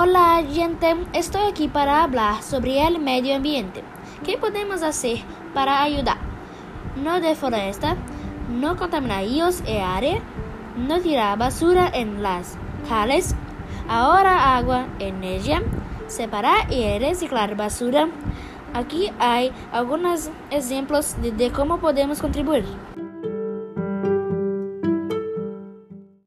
Hola gente, estoy aquí para hablar sobre el medio ambiente. ¿Qué podemos hacer para ayudar? No deforestar, no contaminar ríos y área, no tirar basura en las calles, ahorrar agua, en energía, separar y reciclar basura. Aquí hay algunos ejemplos de, de cómo podemos contribuir.